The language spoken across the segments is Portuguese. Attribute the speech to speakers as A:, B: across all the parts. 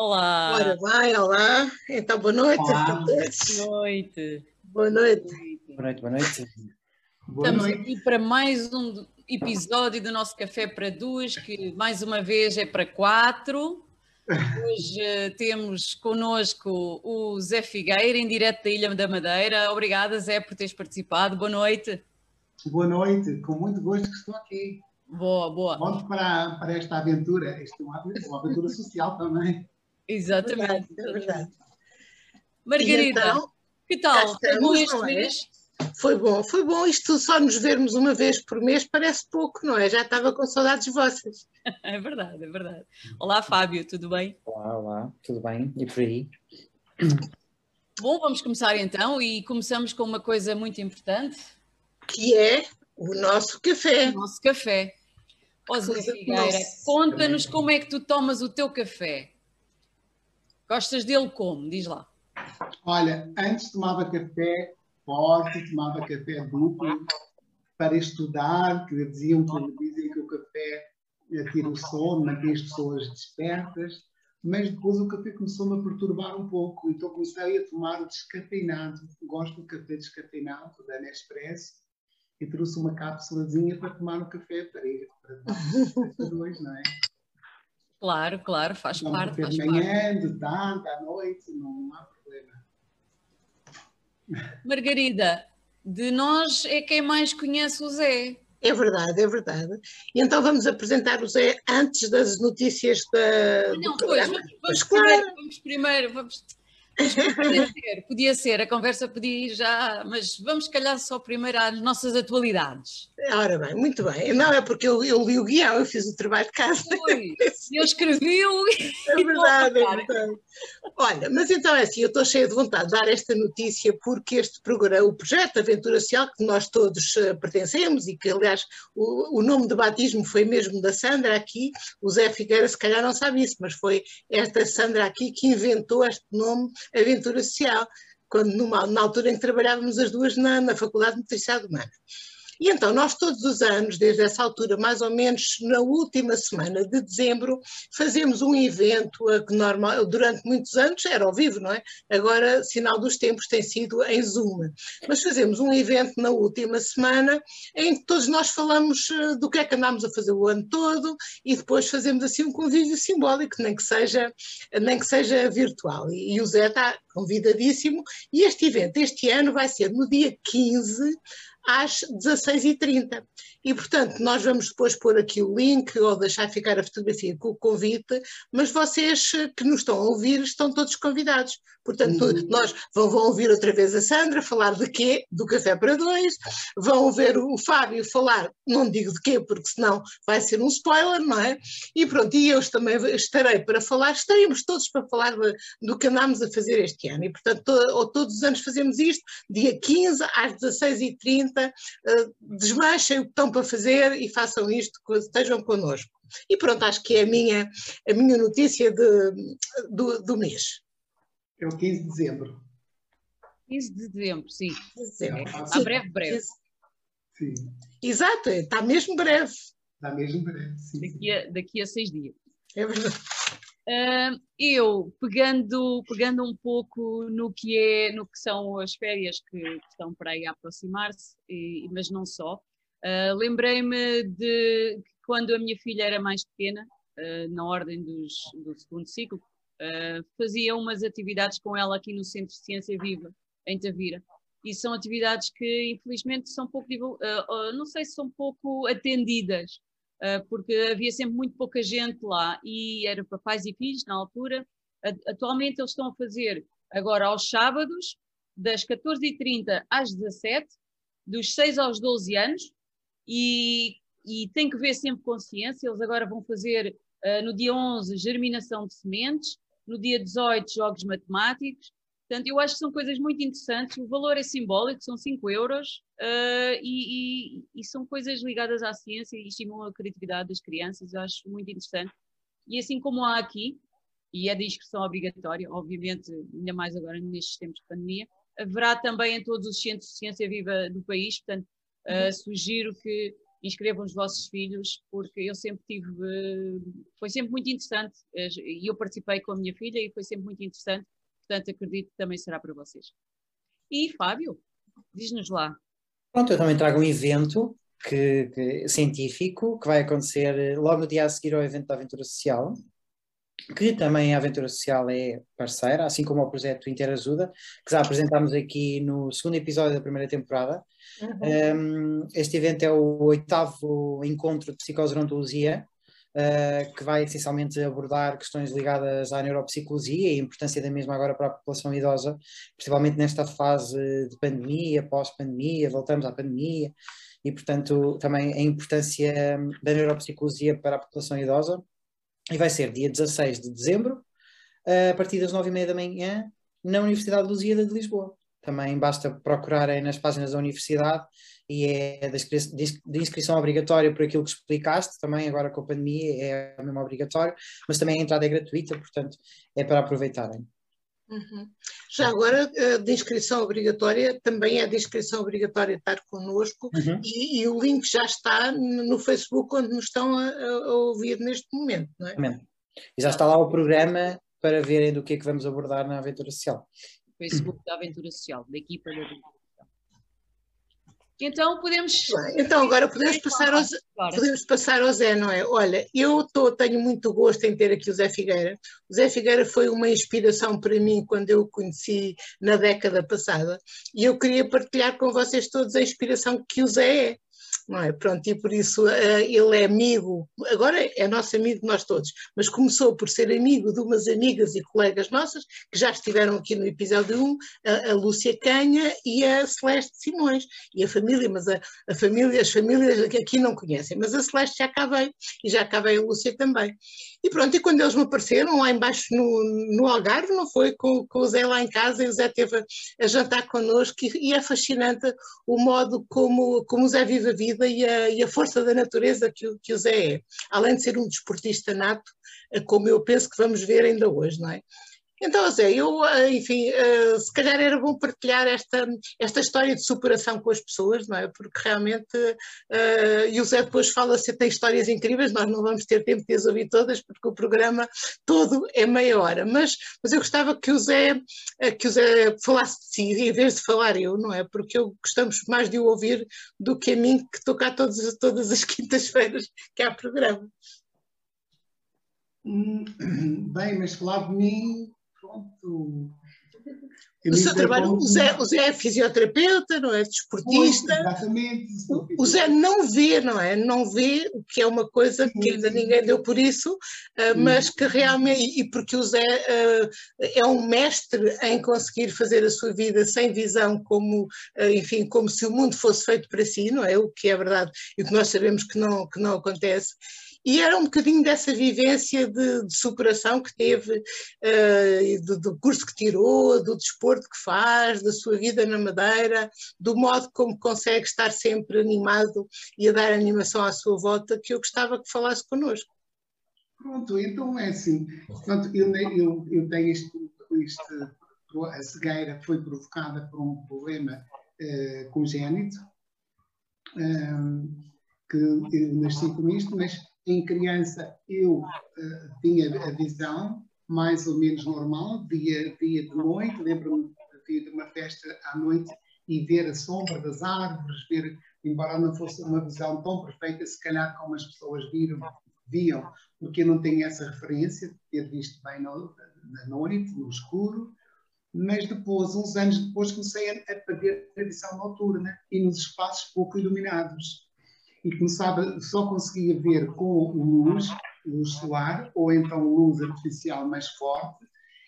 A: Olá.
B: Ora vai, olá. Então, boa noite
C: Olá.
B: a todos.
A: Boa noite.
B: Boa noite.
C: Boa noite, boa noite. Boa
A: Estamos
C: noite.
A: aqui para mais um episódio do nosso Café para Duas, que mais uma vez é para quatro. Hoje eh, temos connosco o Zé Figueira, em direto da Ilha da Madeira. Obrigada, Zé, por teres participado. Boa noite.
C: Boa noite, com muito gosto que estou aqui.
A: Boa, boa.
C: Vamos para, para esta aventura. Isto é uma aventura, uma aventura social também.
A: Exatamente.
B: É verdade.
A: Margarida,
B: E então,
A: que tal? Foi bom
B: estamos,
A: este
B: é?
A: mês?
B: foi bom, foi bom. Isto só nos vermos uma vez por mês parece pouco, não é? Já estava com saudades vossas.
A: É verdade, é verdade. Olá, Fábio, tudo bem?
D: Olá, olá, tudo bem? E por aí?
A: Bom, vamos começar então e começamos com uma coisa muito importante,
B: Que é o nosso café.
A: o nosso café. Ó Zé Figueira, conta-nos como é que tu tomas o teu café. Gostas dele como? Diz lá.
C: Olha, antes tomava café forte, tomava café duplo para estudar, que diziam que dizem que o café tira o sono, mantém as pessoas despertas, mas depois o café começou-me a perturbar um pouco, então comecei a tomar o descafeinado. Gosto do café descafeinado, da Nespresso, e trouxe uma cápsulazinha para tomar o café para ir para dois, não é?
A: Claro, claro, faz parte, faz
C: de
A: parte.
C: manhã, de tarde, à noite, não há problema.
A: Margarida, de nós é quem mais conhece o Zé.
B: É verdade, é verdade. E então vamos apresentar o Zé antes das notícias da,
A: Não, pois, vamos, vamos
B: claro.
A: primeiro, vamos primeiro, vamos. Podia ser, podia ser, a conversa podia ir já, mas vamos se calhar só primeiro às nossas atualidades.
B: Ora bem, muito bem. Não é porque eu, eu li o guião, eu fiz o trabalho de casa.
A: Ui, eu escrevi-o
B: É verdade, é verdade. Olha, mas então é assim, eu estou cheia de vontade de dar esta notícia porque este programa, o projeto Aventura Social, que nós todos eh, pertencemos e que, aliás, o, o nome de batismo foi mesmo da Sandra aqui, o Zé Figueira se calhar não sabe isso, mas foi esta Sandra aqui que inventou este nome Aventura Social, quando numa, na altura em que trabalhávamos as duas na, na Faculdade de Nutrição Humana. E então, nós todos os anos, desde essa altura, mais ou menos na última semana de dezembro, fazemos um evento que normal, durante muitos anos era ao vivo, não é? Agora, sinal dos tempos, tem sido em Zoom. Mas fazemos um evento na última semana em que todos nós falamos eh, do que é que andámos a fazer o ano todo e depois fazemos assim um convívio simbólico, nem que seja, nem que seja virtual. E, e o Zé está convidadíssimo. E este evento, este ano, vai ser no dia 15 às 16h30. E, portanto, nós vamos depois pôr aqui o link ou deixar ficar a fotografia com o convite, mas vocês eh, que nos estão a ouvir estão todos convidados. Portanto,
C: Uhum.
B: nós vão, vão ouvir outra vez a Sandra falar de quê? Do Café para Dois, vão ouvir o Fábio falar, não digo de quê, porque senão vai ser um spoiler, não é? E pronto, e eu também estarei para falar, estaremos todos para falar de- do que andámos a fazer este ano. E, portanto, to- ou todos os anos fazemos isto, dia 15 às 16h30, eh, desmanchem o que estão para fazer e façam isto, estejam connosco. E pronto, acho que é a minha, a minha notícia de- do, do mês.
C: É o 15 de dezembro.
A: 15 de dezembro, sim.
C: Sim.
A: A breve, breve.
C: Sim,
B: Exato, está mesmo breve.
C: dá mesmo breve. Sim.
A: Daqui a, daqui a seis dias.
B: É verdade.
A: Ah, eu, pegando, pegando um pouco no que, é, no que são as férias que, que estão para aí a aproximar-se, e- mas não só, ah, lembrei-me de quando a minha filha era mais pequena, ah, na ordem dos, do segundo ciclo, ah, fazia umas atividades com ela aqui no Centro de Ciência Viva, em Tavira. E são atividades que, infelizmente, são pouco, não sei se são pouco atendidas, Uh, porque havia sempre muito pouca gente lá e era para pais e filhos na altura. Atualmente eles estão a fazer agora aos sábados, das 14h30 às 17 dos 6 aos 12 anos, e, e tem que ver sempre consciência. Eles agora vão fazer uh, no dia 11 germinação de sementes, no dia 18 jogos matemáticos. Portanto, eu acho que são coisas muito interessantes. O valor é simbólico, são 5 euros, uh, e, e- e são coisas ligadas à ciência e estimulam a criatividade das crianças. Eu acho muito interessante. E assim como há aqui, e é de inscrição obrigatória, obviamente, ainda mais agora nestes tempos de pandemia, haverá também em todos os centros de ciência viva do país. Portanto, uh, sugiro que inscrevam os vossos filhos, porque eu sempre tive, foi sempre muito interessante, e eu participei com a minha filha e foi sempre muito interessante, portanto acredito que também será para vocês. E Fábio, diz-nos lá.
D: Pronto, eu também trago um evento que, que, científico que vai acontecer logo no dia a seguir ao evento da Aventura Social, que também a Aventura Social é parceira, assim como o projeto Interajuda, que já apresentámos aqui no segundo episódio da primeira temporada. Uhum. Um, este evento é o oitavo encontro de psicogerontologia, uh, que vai essencialmente abordar questões ligadas à neuropsicologia e a importância da mesma agora para a população idosa, principalmente nesta fase de pandemia, pós-pandemia, voltamos à pandemia, e portanto também a importância da neuropsicologia para a população idosa e vai ser dia 16 de dezembro, a partir das 9h30 da manhã, na Universidade de Lusíada de Lisboa. Também basta procurarem nas páginas da Universidade e é de inscrição obrigatória por aquilo que explicaste, também agora com a pandemia é mesmo obrigatório, mas também a entrada é gratuita, portanto é para aproveitarem.
B: Uhum. Já agora, eh, de inscrição obrigatória, também é de inscrição obrigatória estar connosco uhum. e, e, o link já está no Facebook onde nos estão a, a ouvir neste momento, não é?
D: E já está lá o programa para verem do que é que vamos abordar na Aventura Social.
A: Facebook da Aventura Social, da equipa da Aventura então podemos.
B: Então agora podemos passar, ao, podemos passar ao Zé, não é? Olha, eu tô, tenho muito gosto em ter aqui o Zé Figueira. O Zé Figueira foi uma inspiração para mim quando eu o conheci na década passada e eu queria partilhar com vocês todos a inspiração que o Zé é não é? Pronto, e por isso uh, ele é amigo, agora é nosso amigo de nós todos, mas começou por ser amigo de umas amigas e colegas nossas que já estiveram aqui no episódio 1, a, a Lúcia Canha e a Celeste Simões, e a família, mas a, a família, as famílias que aqui não conhecem, mas a Celeste já cá e já cá a Lúcia também. E pronto, e quando eles me apareceram lá embaixo no, no Algarve, não foi? Com, com, o Zé lá em casa, e o Zé teve a, jantar connosco, e, e, é fascinante o modo como, como o Zé vive a vida e a, e a força da natureza que que o Zé é. Além de ser um desportista nato, como eu penso que vamos ver ainda hoje, não é? Então, Zé, eu, eh, enfim, uh, se calhar era bom partilhar esta, esta história de superação com as pessoas, não é? Porque realmente, uh, e o Zé depois fala se tem histórias incríveis, nós não vamos ter tempo de as ouvir todas, porque o programa todo é meia hora, mas, mas eu gostava que o Zé, que o Zé falasse de si, em vez de falar eu, não é? Porque eu gostamos mais de o ouvir do que a mim, que estou cá todas, todas as quintas-feiras que há programa.
C: Hum, bem, mas falar de mim pronto.
B: O seu trabalho, o Zé, o Zé é fisioterapeuta, não é? Desportista.
C: exatamente.
B: O, Zé não vê, não é? Não vê, o que é uma coisa que ainda ninguém deu por isso, uh, mas que realmente, e porque o Zé uh, é um mestre em conseguir fazer a sua vida sem visão, como, uh, enfim, como se o mundo fosse feito para si, não é? O que é verdade e o que nós sabemos que não, que não acontece. E era um bocadinho dessa vivência de, de superação que teve, uh, do, do, curso que tirou, do desporto que faz, da sua vida na Madeira, do modo como consegue estar sempre animado e a dar animação à sua volta, que eu gostava que falasse connosco.
C: Pronto, então é assim. Pronto, eu, eu, eu tenho isto, isto, a cegueira foi provocada por um problema uh, congénito, um, ehm, que eu nasci com isto, mas em criança eu uh, tinha a visão mais ou menos normal, via, via de noite, lembro-me de uma festa à noite e ver a sombra das árvores, ver, embora não fosse uma visão tão perfeita, se calhar como as pessoas viram, viam, porque eu não tenho essa referência de ter visto bem no, na noite, no escuro, mas depois, uns anos depois, comecei a, a perder a visão noturna e nos espaços pouco iluminados e começava, só conseguia ver com luz, luz solar, ou então luz artificial mais forte,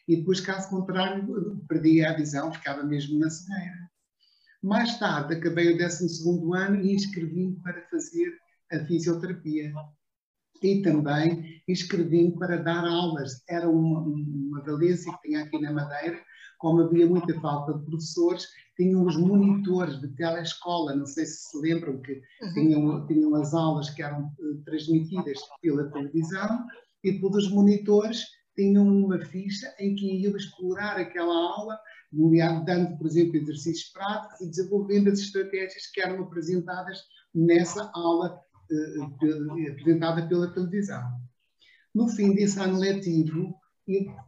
C: e depois, caso contrário, perdia a visão, ficava mesmo na cegueira. Mais tarde, acabei o 12 ano e inscrevi-me para fazer a fisioterapia. E também inscrevi-me para dar aulas. Era uma, uma valência que tinha aqui na Madeira, como havia muita falta de professores, tinham os monitores de telescola, não sei se se lembram que uhum. tinham, tinham as aulas que eram uh, transmitidas pela televisão, e depois os monitores tinham uma ficha em que iam explorar aquela aula, dando, por exemplo, exercícios práticos e desenvolvendo as estratégias que eram apresentadas nessa aula uh, apresentada pela televisão. No fim desse ano letivo,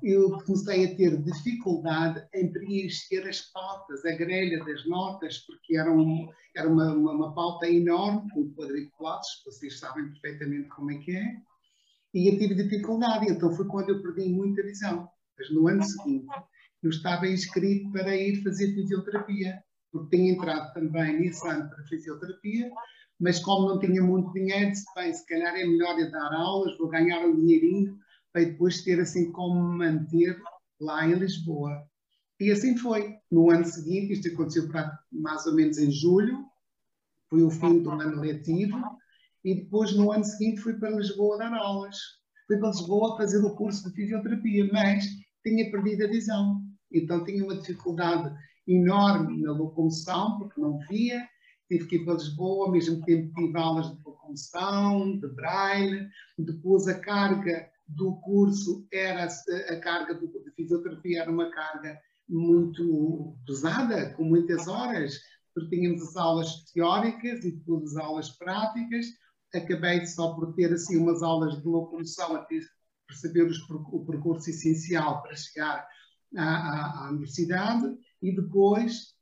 C: eu comecei a ter dificuldade em preencher as pautas, a grelha das notas, porque era, um, era uma, uma, uma, pauta enorme, com quadriculados, vocês sabem perfeitamente como é que é, e eu tive dificuldade, então foi quando eu perdi muita visão. Mas no ano seguinte, eu estava inscrito para ir fazer fisioterapia, porque tinha entrado também nesse ano para fisioterapia, mas como não tinha muito dinheiro, disse, bem, se calhar é melhor eu dar aulas, vou ganhar um dinheirinho, para depois ter assim como manter lá em Lisboa. E assim foi. No ano seguinte, isto aconteceu para mais ou menos em julho, foi o fim do ano letivo, e depois no ano seguinte fui para Lisboa dar aulas. Fui para Lisboa fazer o curso de fisioterapia, mas tinha perdido a visão. Então tinha uma dificuldade enorme na locomoção, porque não via. Tive que ir para Lisboa, ao mesmo tempo tive aulas de locomoção, de braille, depois a carga do curso era a carga de fisioterapia era uma carga muito pesada, com muitas horas, porque tínhamos as aulas teóricas e depois as aulas práticas. Acabei só por ter assim umas aulas de locomoção até perceber os, o percurso essencial para chegar à, à, à, universidade e depois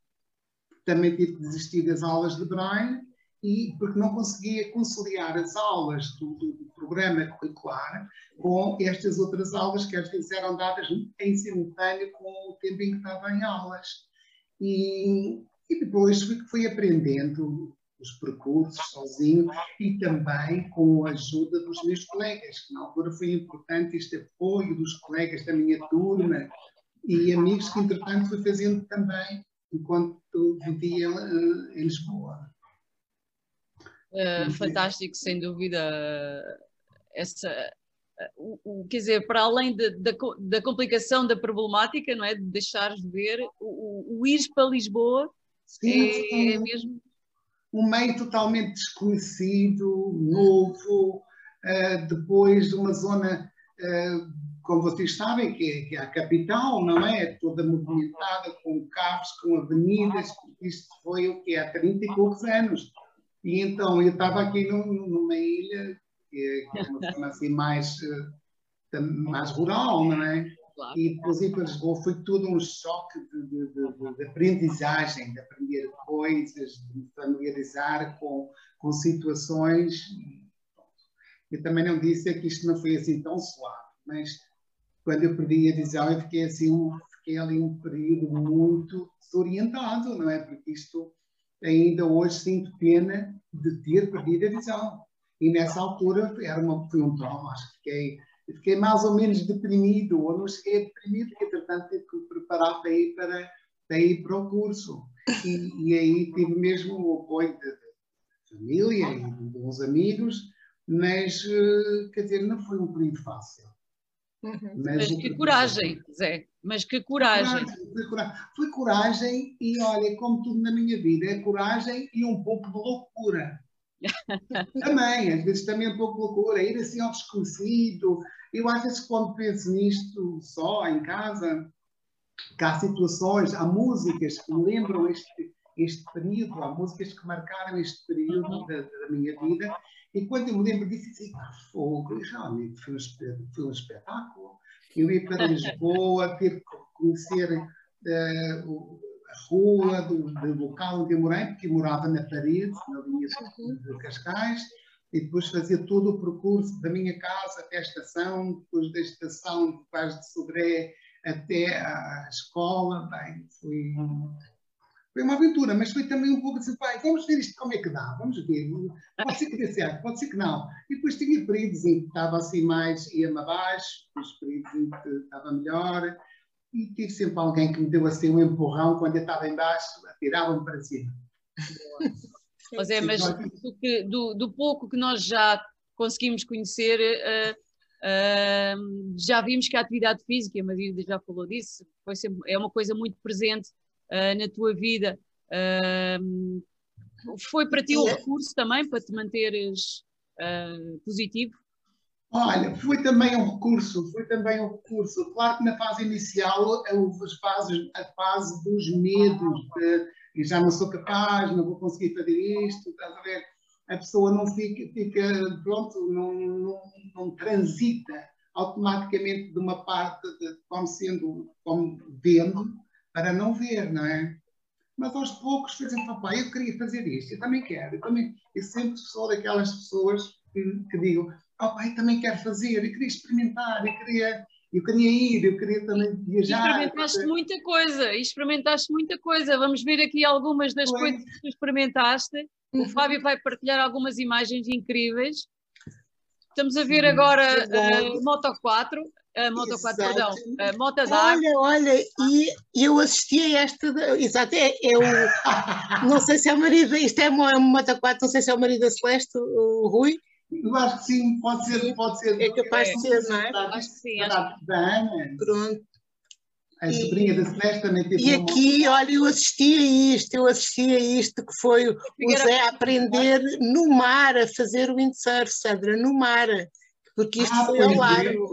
C: também tive que desistir das aulas de Braille e porque não conseguia conciliar as aulas do, do, programa curricular com estas outras aulas que às vezes eram dadas em simultâneo com o tempo em que estava em aulas. E, e depois fui, fui aprendendo os percursos sozinho e também com a ajuda dos meus colegas, que na altura foi importante este apoio dos colegas da minha turma e amigos que, entretanto, fui fazendo também enquanto vivia em Lisboa.
A: Uh, fantástico, sem dúvida. Essa, o, o, quer dizer, para além de, da, da complicação da problemática, não é? De deixares de ver, o, o ir para Lisboa sim, é, é mesmo.
C: Um meio totalmente desconhecido, novo, uh, depois de uma zona, uh, como vocês sabem, que é, que é, a capital, não é? Toda movimentada, com carros, com avenidas, isto foi o que há 30 e poucos anos e então eu estava aqui numa ilha, que é, é uma zona assim mais, eh, mais rural, não é? Claro. E depois ir para Lisboa foi todo um choque de, de, de, de, aprendizagem, de aprender coisas, de me familiarizar com, com situações. Eu também não disse que isto não foi assim tão suave, mas quando eu perdi a visão eu fiquei assim, fiquei ali um período muito desorientado, não é? Porque isto ainda hoje sinto pena de ter perdido a visão. E nessa altura era uma, foi um trauma, acho que fiquei, fiquei mais ou menos deprimido, ou não cheguei a deprimir, porque entretanto tive que me preparar para ir para, para, ir para o curso. E, e aí tive mesmo o apoio de, de família e de uns amigos, mas, eh, quer dizer, não foi um período fácil.
A: Uhum. Mas, mas que coragem, Zé. Mas que coragem.
C: Foi coragem. Foi coragem e olha, como tudo na minha vida, é coragem e um pouco de loucura. Também, às vezes também um pouco loucura, ir assim ao desconhecido. Eu às vezes quando penso nisto só em casa, que há situações, há músicas que me lembram este, este período, há músicas que marcaram este período da, da minha vida e quando eu me lembro disso, disse, ah, fogo, realmente foi um, foi um espetáculo. Eu ir para Lisboa, ter que conhecer uh, rua do, do, local onde eu morei, porque eu morava na parede, na linha de Cascais, e depois fazer todo o percurso da minha casa até a estação, depois da estação de Paz de Sobré até a escola. Bem, foi, foi uma aventura, mas foi também um pouco assim, pai, vamos ver isto como é que dá, vamos ver. Pode ser que dê certo, pode ser que não. E depois tinha períodos em que estava assim mais, ia-me abaixo, os períodos em que estava melhor. E tive sempre alguém que me deu assim um empurrão quando eu estava embaixo, atiravam-me para cima.
A: Pois é, mas do, que, do, do, pouco que nós já conseguimos conhecer, uh, uh, já vimos que a atividade física, a Maria já falou disso, foi sempre, é uma coisa muito presente uh, na tua vida. Foi para ti um recurso também para te manteres positivo?
C: Olha, foi também um recurso, foi também um recurso. Claro que na fase inicial houve as fases, a fase dos medos, de, já não sou capaz, não vou conseguir fazer isto, estás a ver? a pessoa não fica, fica pronto, não, não, não transita automaticamente de uma parte de, como sendo, como vendo, para não ver, não é? Mas aos poucos fazem, papai, eu queria fazer isto, eu também quero, eu também, eu sempre sou daquelas pessoas que, que digo, papai, também quero fazer, eu queria experimentar, eu queria, eu queria ir, eu queria também viajar.
A: Experimentaste muita coisa, experimentaste muita coisa. Vamos ver aqui algumas das Foi. coisas que tu experimentaste. O uhum. Fábio vai partilhar algumas imagens incríveis. Estamos a ver agora a uh, Moto 4, a Moto Exato. 4, perdão, a Moto Dark.
B: Olha, olha, e eu assisti a esta, exato, é, é o, não sei se é o marido, isto é uma Moto 4, não sei se é o marido da Celeste, o Rui.
C: Eu acho que sim, pode ser, pode ser.
B: É capaz de ser, não é?
A: Acho que sim. Acho.
C: Da Ana.
B: Pronto.
C: A sobrinha da Celeste também teve
B: E aqui, olha, eu assisti a isto, eu assisti a isto, que foi o Zé a aprender no mar a fazer o windsurf, Sandra, no mar porque isto ah, foi ao largo.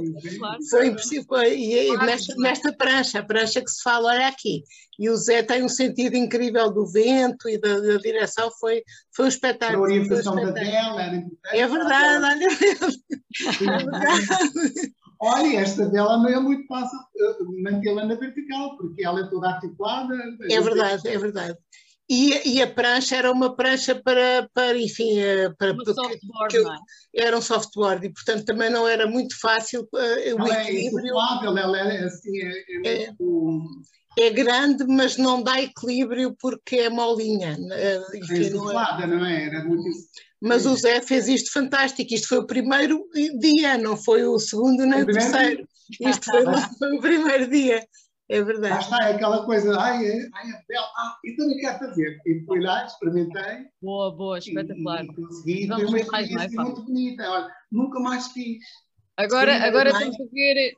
B: Foi impossível. E, e nesta, nesta, prancha, a prancha que se fala, olha aqui. E o Zé tem um sentido incrível do vento e da, da direção, foi, foi um espetáculo.
C: A orientação um espetáculo. da vela era importante.
B: É verdade, olha. É verdade.
C: Olha, esta vela não é muito fácil eh, mantê-la na vertical, porque ela é toda articulada.
B: É verdade, é verdade. E, e, a prancha era uma prancha para, para enfim, eh, para,
A: uma softboard, que,
B: é? era um softboard e, portanto, também não era muito fácil uh,
C: o é equilíbrio. É ela é assim, é, é, é, muito...
B: é, grande, mas não dá equilíbrio porque é molinha.
C: Enfim, é insuflada, não, não é? Era muito
B: mas o Zé fez isto fantástico. Isto foi o primeiro dia, não foi o segundo nem o terceiro. Isto foi, foi, o primeiro dia. É verdade.
C: Lá está, é aquela coisa, ai, é, ai, é bela, ah, eu também quero fazer. E fui lá, experimentei.
A: Boa, boa, espetacular.
C: E, e consegui, foi uma experiência muito bonita. Olha, nunca mais fiz.
A: Agora, agora temos que ver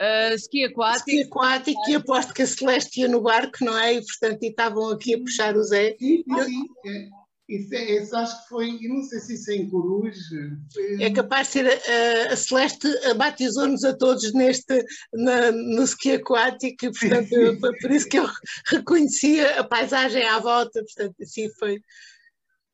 A: uh, ski aquático.
B: Ski aquático, e aposto que a Celeste ia no barco, não é? E, portanto, e estavam aqui a puxar o Zé.
C: Sim, sim, sim. É. Isso, é, isso acho que foi, eu não sei se isso é em Coruja.
B: É capaz de ser a, a Celeste batizou-nos a todos neste, na, no ski aquático, e, portanto, foi por isso que eu reconhecia a paisagem à volta, portanto, assim foi.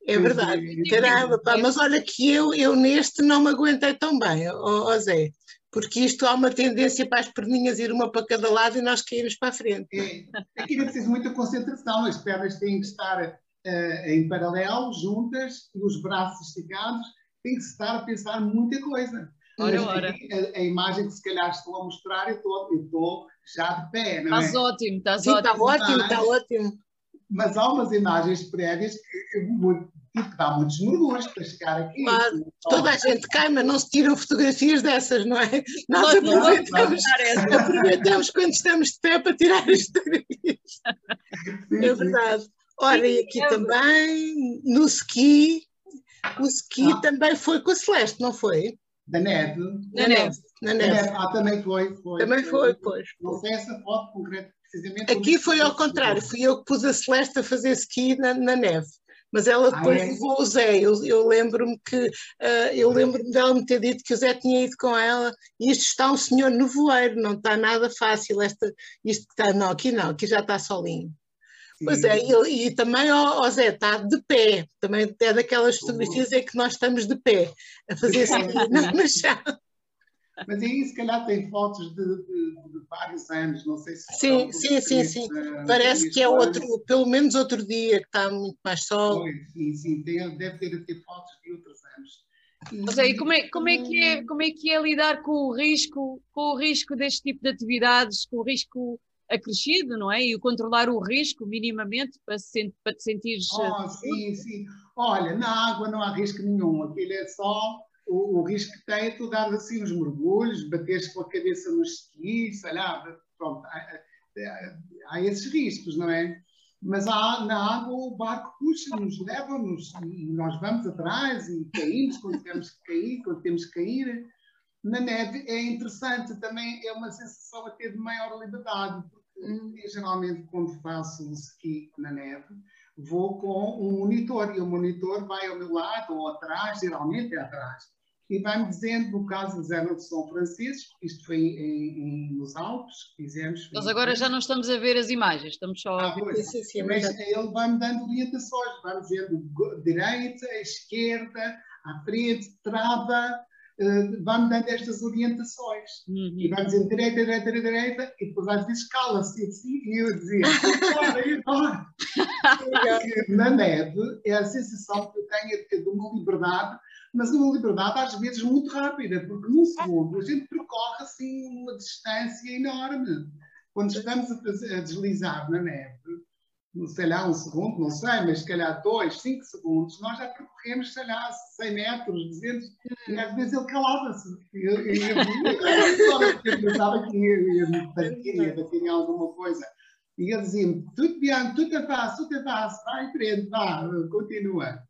B: É verdade, caramba, pá, mas olha que eu, eu neste não me aguentei tão bem, ó, ó Zé, porque isto há uma tendência para as perninhas ir uma para cada lado e nós caímos para a frente.
C: É, aqui é preciso muita concentração, as pernas têm que estar em paralelo, juntas, os braços esticados, tem que estar a pensar muita coisa.
A: Ora, ora.
C: A, a, imagem que se calhar estou a mostrar, eu estou, eu estou já de pé, não
A: estás
C: é?
A: Ótimo, estás
B: Sim,
A: ótimo,
B: está ótimo, está ótimo.
C: Mas há umas imagens prévias que, que, que dá muitos mergulhos para chegar aqui.
B: Claro, toda a gente cai, mas não se tiram fotografias dessas, não é? Nós aproveitamos, aproveitamos quando estamos de pé para tirar as fotografias. Sim, é verdade. Ora, e aqui também, no ski, o ski ah. também foi com a Celeste, não foi?
C: Da neve.
B: Na, neve. Na neve. neve.
C: Ah, também foi. foi
B: também foi, pois.
C: Não sei essa foto concreta, precisamente.
B: Aqui foi ao contrário, fui eu que pus a Celeste a fazer ski na, na neve. Mas ela depois ah, é? levou o Zé. Eu, eu lembro-me que uh, eu lembro-me dela me ter dito que o Zé tinha ido com ela e isto está um senhor nevoeiro, não está nada fácil. Esta, isto está, não, aqui não, aqui já está solinho. Pois é, e, e também, ó, ó, Zé, está de pé, também é daquelas fotografias em que nós estamos de pé, a fazer assim no chão.
C: Mas aí, se calhar, tem fotos de, de, de vários anos, não sei se.
B: Sim, sim, sim, sim. Uh, Parece que é outro, pelo menos outro dia, que está muito mais sol.
C: Sim, sim, tem, deve ter, ter fotos de outros anos.
A: Mas aí, como é, como, é que é, como é que é lidar com o risco, com o risco deste tipo de atividades, com o risco acrescido, não é? E o controlar o risco minimamente para, se, para te sentir.
C: Oh, sim, sim. Olha, na água não há risco nenhum, aquilo é só. O, o risco que tem é tu dar assim uns mergulhos, bateres com a cabeça no esqui, sei lá, pronto, há, há esses riscos, não é? Mas há, na água o barco puxa-nos, leva-nos e nós vamos atrás e caímos quando temos que cair, quando temos que cair. Na neve é interessante, também é uma sensação até de maior liberdade, Hum, geralmente, quando faço ski na neve, vou com um monitor e o monitor vai ao meu lado ou atrás, geralmente é atrás. e vai-me dizendo, no caso eles eram de São Francisco, isto foi em, em, nos Alpes, fizemos.
A: Nós agora já não estamos a ver as imagens, estamos só a
C: ah, ver. Sim, sim, mas ele vai-me dando orientações, vai-me dizendo direita, esquerda, à frente, trava, uh, vai-me dando estas orientações. Uhum. E vai-me dizendo direita, direita, direita, e depois às vezes cala-se assim, e eu dizia, agora, e agora? Na neve, é a sensação que eu tenho é de uma liberdade mas uma liberdade às vezes muito rápida, porque num segundo a gente percorre assim uma distância enorme. Quando estamos a, a deslizar na neve, sei lá, um segundo, não sei, mas se calhar dois, cinco segundos, nós já percorremos, sei lá, 100 metros, 200, e às vezes ele calava-se. Eu, pensava que ia, me bater, ia bater em alguma coisa. E ele dizia-me, tudo bem, tudo é fácil, tudo é fácil, vai em frente, vá, continua.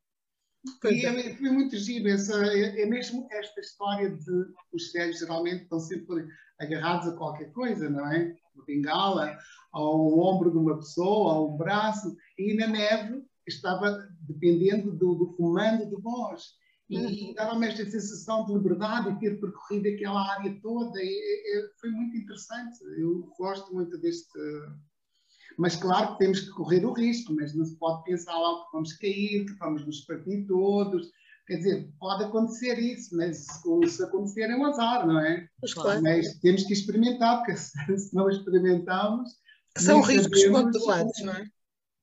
C: E é, foi muito giro, essa, é, é, mesmo esta história de os cegos geralmente estão sempre agarrados a qualquer coisa, não é? Uma bengala, ao ombro de uma pessoa, ao braço, e na neve estava dependendo do, do comando de voz. E uhum. dava-me esta sensação de liberdade e ter percorrido aquela área toda. E, e, foi muito interessante. Eu gosto muito deste, mas claro que temos que correr o risco, mas não se pode pensar logo que vamos cair, que vamos nos partir todos. Quer dizer, pode acontecer isso, mas se acontecer é um azar, não é? Mas, claro. mas temos que experimentar, porque se não experimentarmos.
B: São riscos controlados, não é?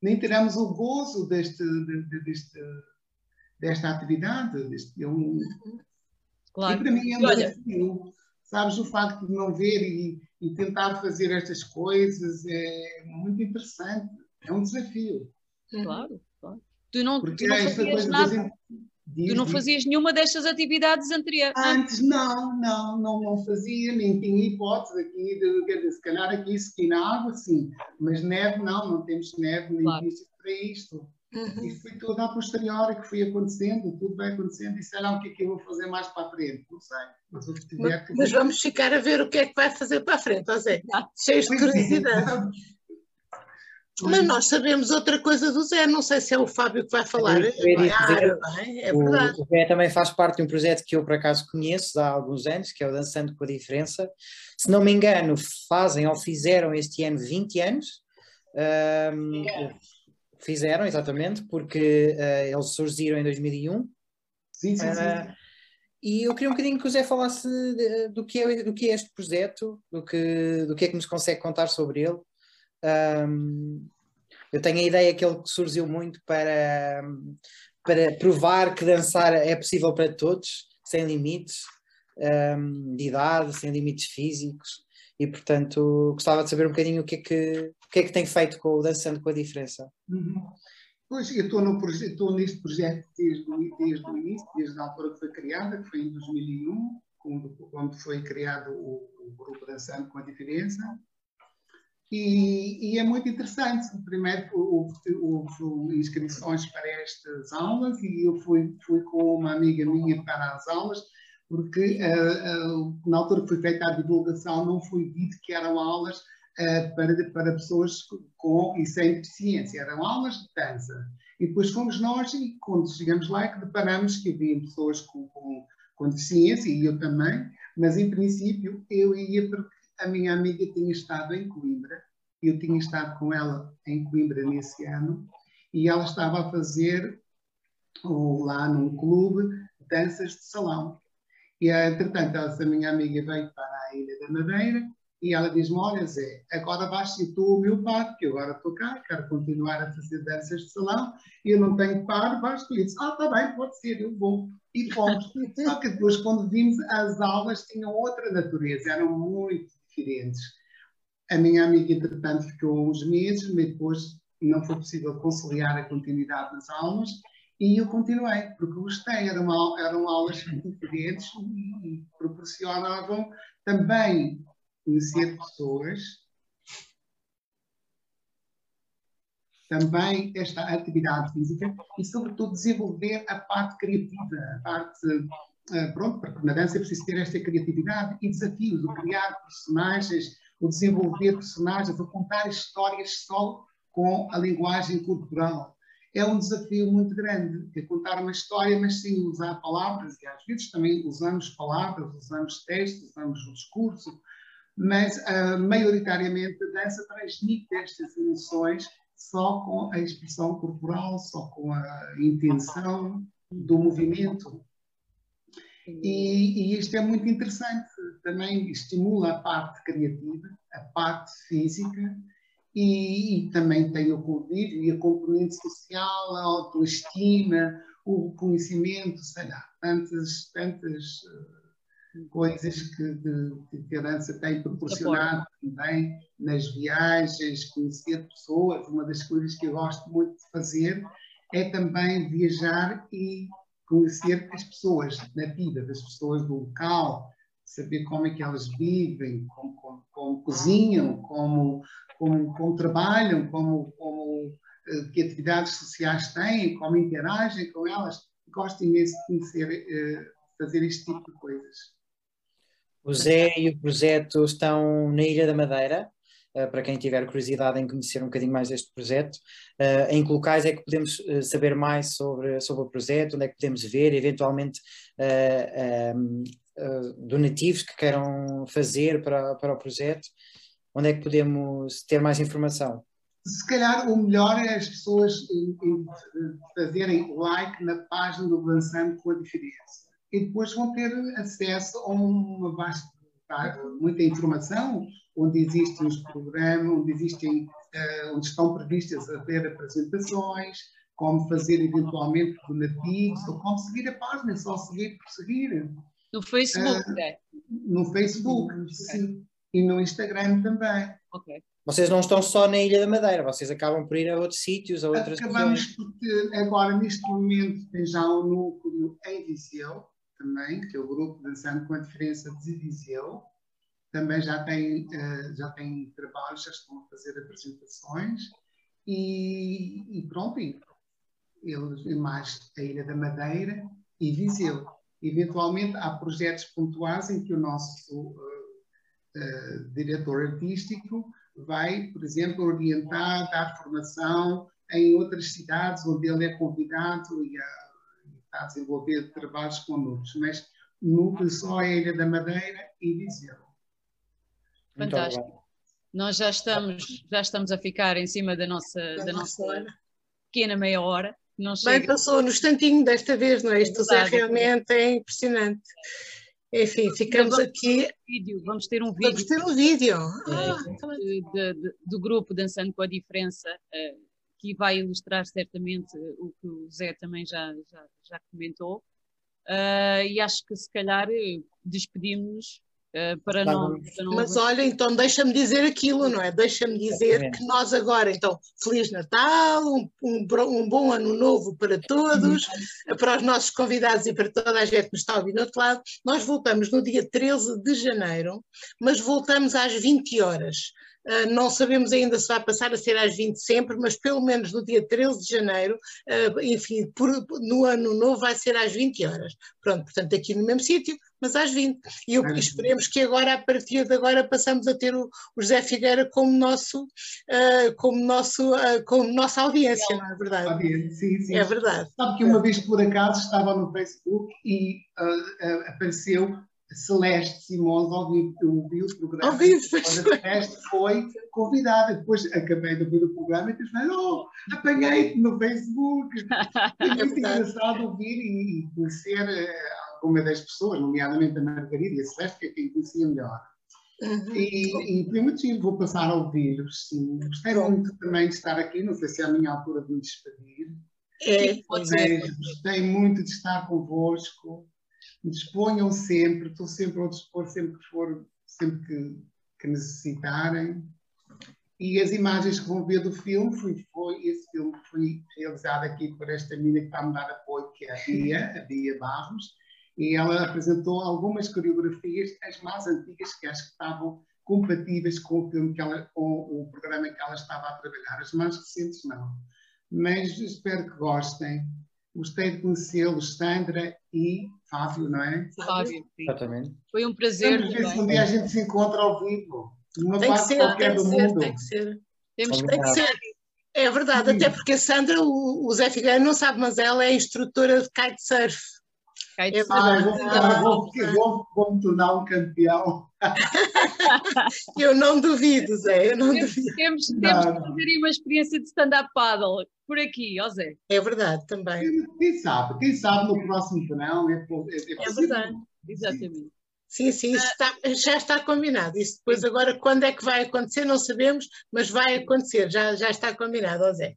C: Nem teremos o gozo deste, deste, desta atividade. Deste, é um, claro. E para mim é um desafio. Sabes, o facto de não ver e, e tentar fazer estas coisas é muito interessante. É um desafio.
A: Claro, claro. Tu não, Porque tu não fazias nada. Diz, tu não fazias nenhuma destas atividades anteriores?
C: Antes não, não, não, não fazia, nem tinha hipótese aqui, de, se calhar aqui esqui na água, sim, mas neve não, não temos neve nem claro. para isto. Uhum. E foi tudo a posteriori que foi acontecendo, tudo vai acontecendo, e sei lá o que é que eu vou fazer mais para a frente, não sei. Mas,
B: mas, mas vamos ficar a ver o que é que vai fazer para a frente, José. Cheio de curiosidade. Mas nós sabemos outra coisa do Zé, não sei se é o Fábio que vai falar. É,
D: é verdade. O Zé também faz parte de um projeto que eu por acaso conheço há alguns anos, que é o Dançando com a Diferença. Se não me engano, fazem ou fizeram este ano 20 anos. Um, Fizeram, exatamente, porque uh, eles surgiram em 2001.
C: Sim, sim, sim. Uh,
D: e eu queria um bocadinho que o Zé falasse de, do, que é, do que é este projeto, do que, do que é que nos consegue contar sobre ele. Um, eu tenho a ideia que ele surgiu muito para, para provar que dançar é possível para todos, sem limites um, de idade, sem limites físicos e portanto gostava de saber um bocadinho o que é que, o que, é que tem feito com o Dançando com a Diferença.
C: Uhum. Pois, eu estou, neste projeto desde, desde o início, desde a altura que foi criada, que foi em 2001, quando, quando foi criado o, o, grupo Dançando com a Diferença. E, e é muito interessante. Primeiro houve, houve, inscrições para estas aulas e eu fui, fui com uma amiga minha para as aulas porque uh, uh, na altura que foi feita a divulgação não foi dito que eram aulas uh, para, para pessoas com e sem deficiência, eram aulas de dança. E depois fomos nós e quando chegamos lá é que deparamos que havia pessoas com, com, com deficiência e eu também, mas em princípio eu ia porque a minha amiga tinha estado em Coimbra, eu tinha estado com ela em Coimbra nesse ano e ela estava a fazer lá num clube danças de salão. E, entretanto, essa minha amiga veio para a Ilha da Madeira e ela diz-me: Olha, Zé, agora vais ser tu o meu par, que eu agora estou cá, quero continuar a fazer danças de salão e eu não tenho par, vais tu. E Ah, está bem, pode ser, eu vou. E fomos. Só que depois, quando vimos, as aulas tinham outra natureza, eram muito diferentes. A minha amiga, entretanto, ficou uns meses, mas depois não foi possível conciliar a continuidade das aulas e eu continuei, porque gostei, eram, eram aulas diferentes e proporcionavam também conhecer pessoas, também esta atividade física e, sobretudo, desenvolver a parte criativa, a parte, pronto, porque na dança é preciso ter esta criatividade e desafios, o criar personagens, o desenvolver personagens, o contar histórias só com a linguagem corporal é um desafio muito grande, é contar uma história, mas sim usar palavras, e às vezes também usamos palavras, usamos textos, usamos o discurso, mas uh, maioritariamente a dança transmite estas emoções só com a expressão corporal, só com a intenção do movimento. E, e, isto é muito interessante, também estimula a parte criativa, a parte física e, e também tem o convívio e a componente social, a autoestima, o reconhecimento, sei lá, tantas, tantas uh, coisas que, de, que a dança tem proporcionado também nas viagens, conhecer pessoas. Uma das coisas que eu gosto muito de fazer é também viajar e conhecer as pessoas na vida, das pessoas do local, saber como é que elas vivem, como, como, como cozinham, como, como, como, trabalham, como, como uh, que atividades sociais têm, como interagem com elas. Gosto imenso de conhecer, uh, fazer este tipo de coisas.
D: O Zé e o projeto estão na Ilha da Madeira, para quem tiver curiosidade em conhecer um bocadinho mais deste projeto. em que locais é que podemos saber mais sobre, sobre o projeto, onde é que podemos ver, eventualmente um, donativos que queiram fazer para, para o projeto? Onde é que podemos ter mais informação?
C: Se calhar o melhor é as pessoas fazerem like na página do Lançando com a Diferença. E depois vão ter acesso a uma vasta, muita informação, onde existem os programas, onde existem, uh, onde estão previstas a ver apresentações, como fazer eventualmente donativos, ou como seguir a página, é só seguir por seguir.
A: No Facebook, uh,
C: No Facebook, sim. E no Instagram também.
A: Ok.
D: Vocês não estão só na Ilha da Madeira, vocês acabam por ir a outros sítios, a outras
C: Acabamos por ter, agora neste momento tem já um núcleo em Viseu, também, que é o grupo Dançando com a Diferença de Viseu. Também já tem, uh, já tem trabalhos, já estão a fazer apresentações. E, e pronto, e, eles, mais a Ilha da Madeira e Viseu. Eventualmente, há projetos pontuais em que o nosso uh, uh, diretor artístico vai, por exemplo, orientar, dar formação em outras cidades onde ele é convidado e, uh, está a desenvolver trabalhos connosco. Mas núcleo só a Ilha da Madeira e Viseu.
A: Fantástico. Nós já estamos, já estamos a ficar em cima da nossa, da nossa pequena meia hora. Não
B: Bem, passou no instantinho desta vez, não é? Isto é realmente é impressionante. Enfim, ficamos aqui.
A: Vídeo. Vamos ter um vídeo.
B: Vamos ter um vídeo.
A: Ah, de, de, de, do grupo Dançando com a Diferença, uh, que vai ilustrar certamente o que o Zé também já, já, já comentou. Uh, e acho que se calhar despedimos eh, para não, para não,
B: Mas olha, então deixa-me dizer aquilo, não é? Deixa-me dizer que nós agora, então, Feliz Natal, um, um, um, bom ano novo para todos, para os nossos convidados e para toda a gente que nos está a ouvir do outro lado. Nós voltamos no dia 13 de janeiro, mas voltamos às 20 horas. Uh, não sabemos ainda se vai passar a ser às 20 sempre, mas pelo menos no dia 13 de janeiro, uh, enfim, por, no ano novo vai ser às 20 horas. Pronto, portanto, aqui no mesmo sítio, mas às 20. E eu, esperemos que agora, a partir de agora, passamos a ter o, o José Figueira como nosso, uh, como nosso, como nossa audiência, não é verdade?
C: Sim, sim.
B: É verdade.
C: Sabe que uma vez por acaso estava no Facebook e apareceu Celeste Simões ao vivo, eu vi o programa.
B: Vivo,
C: Celeste foi convidada. Depois acabei de ouvir o programa e disse: oh, apanhei-te no Facebook. Foi muito engraçado ouvir e conhecer eh, alguma das pessoas, nomeadamente a Margarida e a Celeste, que é quem conhecia melhor. Uhum. E, e foi muito giro, vou passar a ouvir-vos. Gostei muito também de estar aqui, não sei se é a minha altura de me despedir.
B: É,
C: mas gostei muito de estar convosco disponham sempre, estou sempre ao dispor, sempre que for, sempre que, que necessitarem. E as imagens que vão ver do filme, foi, foi, esse filme foi realizado aqui por esta menina que está a me dar apoio, que é a Bia, a Bia Barros, e ela apresentou algumas coreografias, as mais antigas, que acho que estavam compatíveis com o filme que ela, com o programa que ela estava a trabalhar. As mais recentes não. Mas espero que gostem. Gostei de conhecê-los, Sandra e Fábio, não é?
A: Fábio,
D: Exatamente.
A: Foi um prazer.
C: Vamos ver se um dia a gente se encontra ao vivo.
B: Numa tem que ser, tem que ser, tem que ser.
A: Temos
B: tem que ser. É verdade, até porque a Sandra, o, o Zé Figueiredo não sabe, mas ela é instrutora de kitesurf.
A: Kite
B: É
C: Ah,
B: verdade.
C: vou, vou, vou, vou, me tornar um campeão.
B: Eu não duvido, Zé, eu não
A: Temos,
B: duvido.
A: temos, temos
C: não.
A: que fazer aí uma experiência de stand-up paddle por aqui, ó Zé.
B: É verdade também.
C: Quem sabe? Quem sabe no próximo verão é, é, é
B: É verdade.
A: Exatamente.
B: Sim, sim, isso está- já está combinado. Isso depois agora, quando é que vai acontecer, não sabemos, mas vai acontecer, já, já está combinado, ó Zé.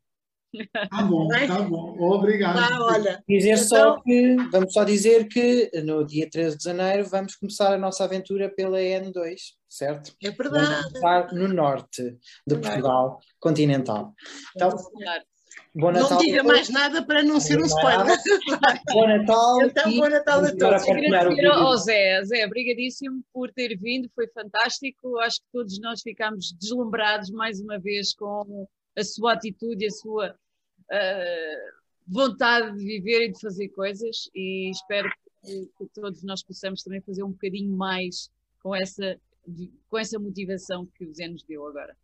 C: Tá bom, tá bom. Obrigado.
B: Vá, olha,
D: Dizer
B: Então-
D: só que, vamos só dizer que no dia 13 de janeiro vamos começar a nossa aventura pela N2, certo?
B: é
D: Vamos
B: verdade.
D: começar no norte de. Portugal continental. Então, bom
B: Não
D: Natal.
B: diga
D: a todos,
B: mais nada para não ser um
D: Não
B: spoiler.
D: Bom Natal.
B: Então,
D: e
B: bom Natal a
D: vamos
B: todos.
A: Agradecer ao. Zé. Zé, obrigadíssimo por ter vindo, foi fantástico. Acho que todos nós ficámos deslumbrados mais uma vez com a sua atitude, a sua ah, vontade de viver e de fazer coisas e espero que, que todos nós possamos também fazer um bocadinho mais com essa, com essa motivação que o Zé nos deu agora.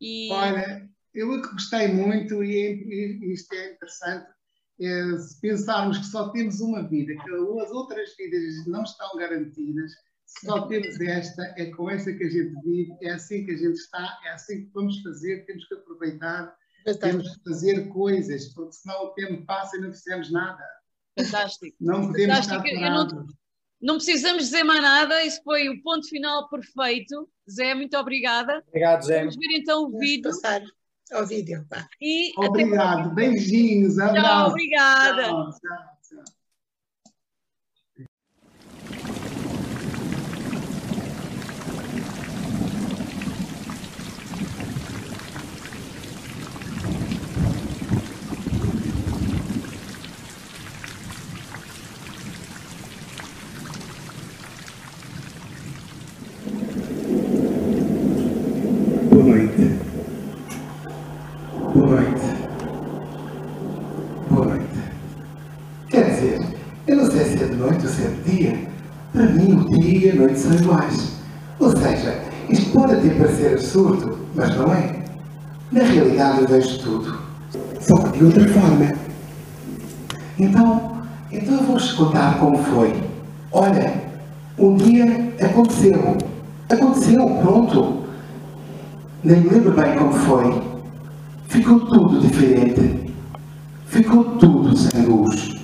A: E
C: Olha, eu é que gostei muito é- e isto é interessante, é, se pensarmos que só temos uma vida, que as outras vidas não estão garantidas, só temos esta, é com esta que a gente vive, é assim que a gente está, é assim que vamos fazer, temos que aproveitar, temos que fazer coisas, porque senão o tempo passa e não fizemos nada.
A: fantástico.
C: Não podemos estar
A: Fantástico, não-
C: parados.
A: Não precisamos dizer mais nada, isso foi o ponto final perfeito. Zé, muito obrigada.
D: Obrigado, Zé.
A: Vamos ver então o
B: Vamos
A: vídeo
B: passar ao vídeo.
A: E até
C: Obrigado, beijinhos,
A: Tchau, obrigada.
C: Tchau, tchau,
E: noite. Boa noite. Boa noite. Quer dizer, eu não sei se é de noite ou se é de dia. Para mim, o dia e a noite são iguais. Ou seja, isto pode até parecer absurdo, mas não é. Na realidade, eu vejo tudo. Só que de outra forma. Então, então eu vou-vos contar como foi. Olha, um dia aconteceu. Aconteceu, pronto. Nem lembro bem como foi. Ficou tudo diferente. Ficou tudo sem luz.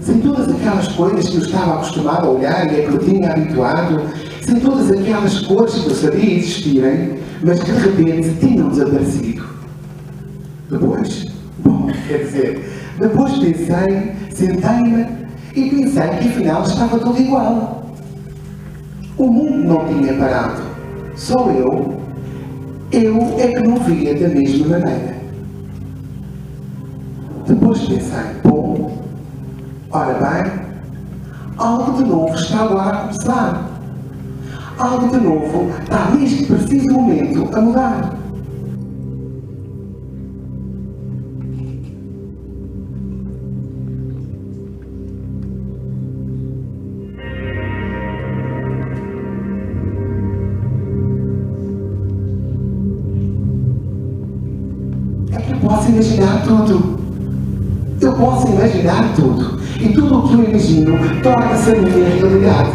E: Sem todas aquelas coisas que eu estava acostumado a olhar e a que eu tinha habituado, sem todas aquelas cores que eu sabia existirem, mas que de repente tinham desaparecido. Depois, bom, quer dizer, depois pensei, sentei-me e pensei que afinal estava tudo igual. O mundo não tinha parado. Só eu, eu é que não via da mesma maneira. Depois pensei, bom, ora bem, algo de novo está lá a começar. Algo de novo está neste preciso momento a mudar. Tudo. Eu posso imaginar tudo. E tudo o que eu imagino torna-se a minha realidade.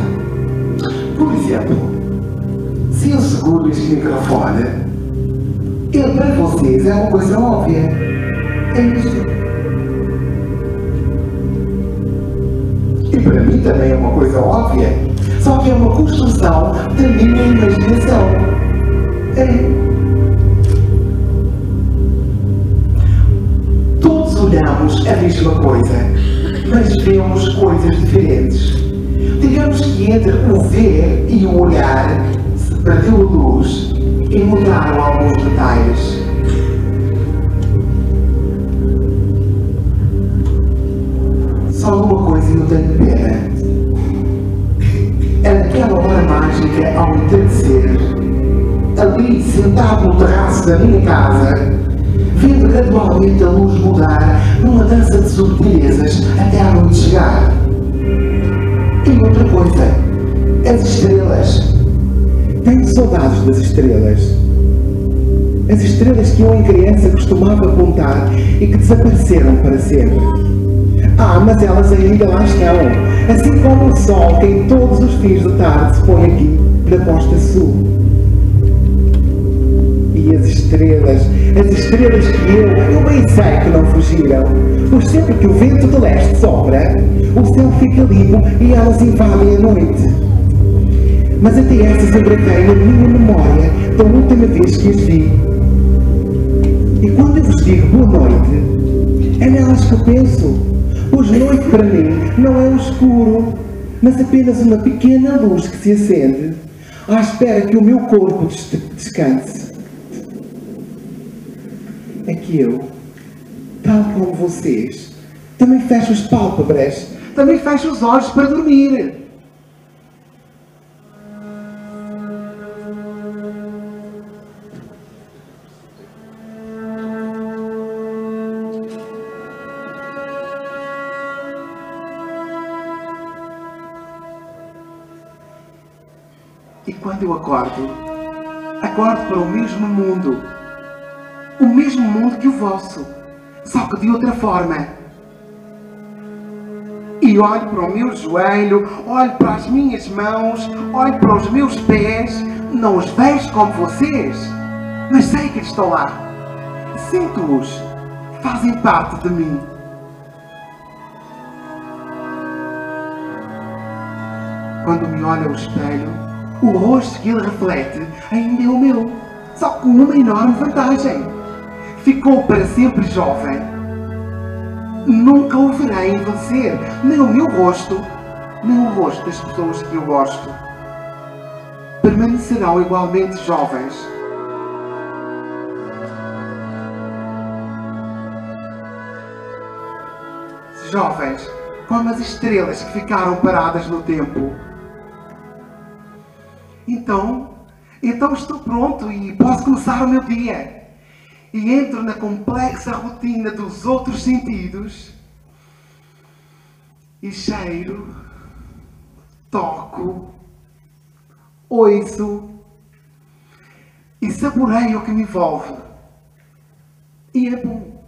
E: Por exemplo, se eu seguro este microfone, ele para vocês é uma coisa óbvia. É isto. E para mim também é uma coisa óbvia. Só que é uma construção da minha imaginação. É. olhamos a mesma coisa, mas vemos coisas diferentes. Digamos que entre o ver e o olhar se perdeu a luz e mudaram alguns detalhes. Só uma coisa eu tenho pena. É naquela hora mágica ao entardecer, ali sentado no terraço da minha casa, vendo gradualmente a luz mudar numa dança de subtilezas até à noite chegar. E outra coisa, as estrelas. Tenho saudades das estrelas. As estrelas que eu em criança costumava contar e que desapareceram para sempre. Ah, mas elas ainda lá estão, assim como o sol que em todos os fins de tarde se põe aqui na costa sul. E as estrelas, as estrelas que eu, eu bem sei que não fugiram, pois sempre que o vento de leste sopra, o céu fica limpo e elas invadem a noite. Mas até essas eu gravei na minha memória da última vez que as vi. E quando eu vos digo boa noite, é nelas que eu penso. Pois noite para mim não é o escuro, mas apenas uma pequena luz que se acende, à espera que o meu corpo des descanse. Que eu, tal como vocês, também fecho as pálpebras, também fecho os olhos para dormir. E quando eu acordo, acordo para o mesmo mundo. Que o vosso, só que de outra forma. E olho para o meu joelho, olho para as minhas mãos, olho para os meus pés, não os vejo como vocês, mas sei que estão lá. Sinto-os, fazem parte de mim. Quando me olho ao espelho, o rosto que ele reflete ainda é o meu, só com uma enorme vantagem. Ficou para sempre jovem. Nunca o verei envelhecer, nem o meu rosto, nem o rosto das pessoas que eu gosto. Permanecerão igualmente jovens. Jovens, como as estrelas que ficaram paradas no tempo. Então, então estou pronto e posso começar o meu dia. E entro na complexa rotina dos outros sentidos. E cheiro, toco, ouço e saboreio o que me envolve. E é bom.